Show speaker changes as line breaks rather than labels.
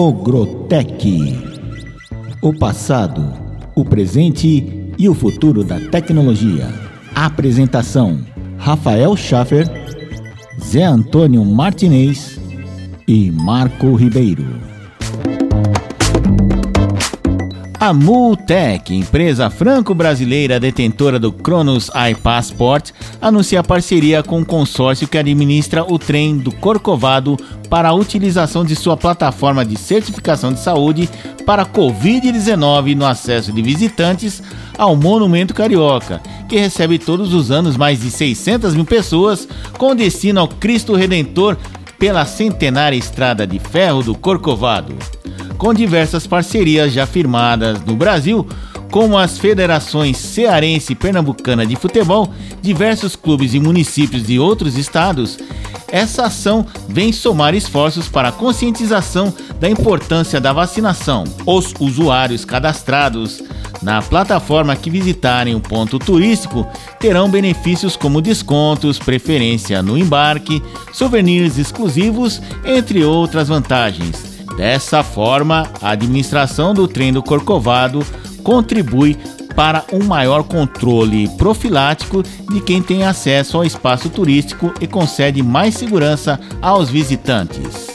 Ogrotec. O passado, o presente e o futuro da tecnologia. Apresentação: Rafael Schaffer, Zé Antônio Martinez e Marco Ribeiro. A Multec, empresa franco-brasileira detentora do Cronos iPassport, anuncia parceria com o um consórcio que administra o trem do Corcovado para a utilização de sua plataforma de certificação de saúde para Covid-19 no acesso de visitantes ao Monumento Carioca, que recebe todos os anos mais de 600 mil pessoas com destino ao Cristo Redentor pela centenária Estrada de Ferro do Corcovado com diversas parcerias já firmadas no Brasil, como as federações cearense e pernambucana de futebol, diversos clubes e municípios de outros estados, essa ação vem somar esforços para a conscientização da importância da vacinação. Os usuários cadastrados na plataforma que visitarem o ponto turístico terão benefícios como descontos, preferência no embarque, souvenirs exclusivos, entre outras vantagens. Dessa forma, a administração do trem do Corcovado contribui para um maior controle profilático de quem tem acesso ao espaço turístico e concede mais segurança aos visitantes.